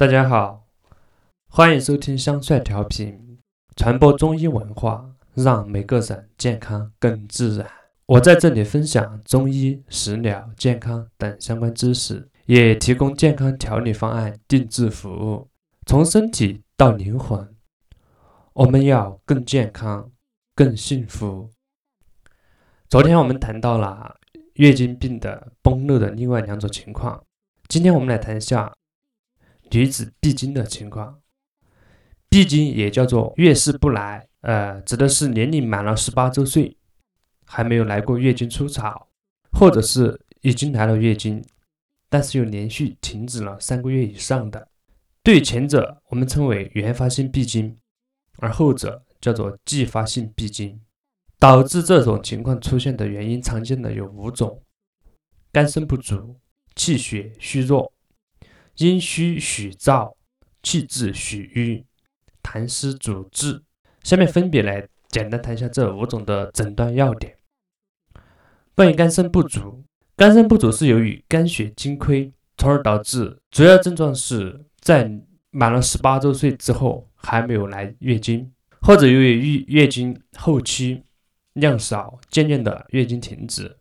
大家好，欢迎收听香帅调频，传播中医文化，让每个人健康更自然。我在这里分享中医、食疗、健康等相关知识，也提供健康调理方案定制服务，从身体到灵魂，我们要更健康、更幸福。昨天我们谈到了月经病的崩漏的另外两种情况，今天我们来谈一下女子闭经的情况。闭经也叫做月事不来，呃，指的是年龄满了十八周岁，还没有来过月经初潮，或者是已经来了月经，但是又连续停止了三个月以上的。对前者我们称为原发性闭经，而后者叫做继发性闭经。导致这种情况出现的原因，常见的有五种：肝肾不足、气血虚弱、阴虚血燥、气滞血瘀、痰湿阻滞。下面分别来简单谈一下这五种的诊断要点。关于肝肾不足，肝肾不足是由于肝血精亏，从而导致主要症状是在满了十八周岁之后还没有来月经，或者由于月月经后期。量少，渐渐的月经停止，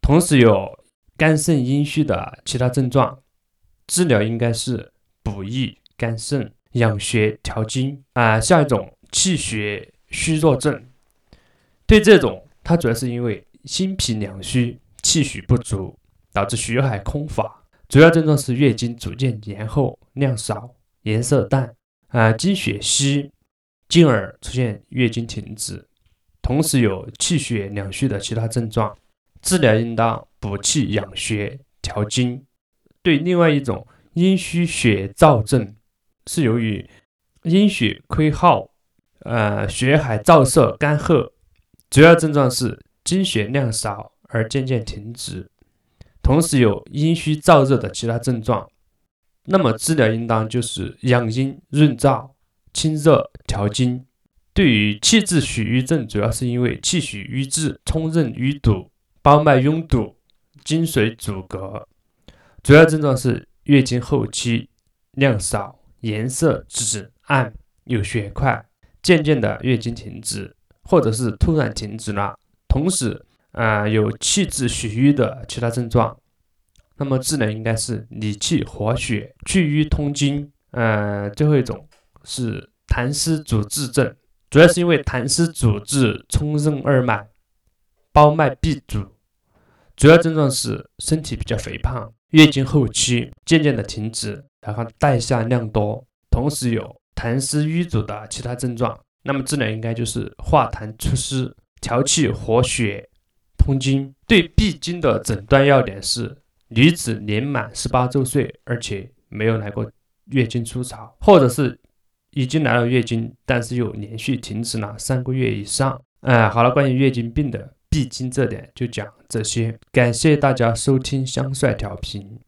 同时有肝肾阴虚的其他症状，治疗应该是补益肝肾、养血调经啊。下一种气血虚弱症，对这种它主要是因为心脾两虚，气血不足，导致血海空乏，主要症状是月经逐渐延后、量少、颜色淡啊，经血稀，进而出现月经停止。同时有气血两虚的其他症状，治疗应当补气养血调经。对另外一种阴虚血燥症，是由于阴血亏耗，呃，血海燥涩干涸，主要症状是经血量少而渐渐停止。同时有阴虚燥热的其他症状，那么治疗应当就是养阴润燥、清热调经。对于气滞血瘀症，主要是因为气血瘀滞、冲任淤堵、包脉拥堵、经水阻隔，主要症状是月经后期量少、颜色紫暗、有血块，渐渐的月经停止，或者是突然停止了，同时啊有气滞血瘀的其他症状，那么治疗应该是理气活血、去瘀通经。呃，最后一种是痰湿阻滞症。主要是因为痰湿阻滞冲任二脉，包脉闭阻，主要症状是身体比较肥胖，月经后期渐渐的停止，然后带下量多，同时有痰湿瘀阻的其他症状。那么治疗应该就是化痰除湿、调气活血、通经。对闭经的诊断要点是：女子年满十八周岁，而且没有来过月经初潮，或者是。已经来了月经，但是又连续停止了三个月以上。哎，好了，关于月经病的必经这点就讲这些。感谢大家收听香帅调频。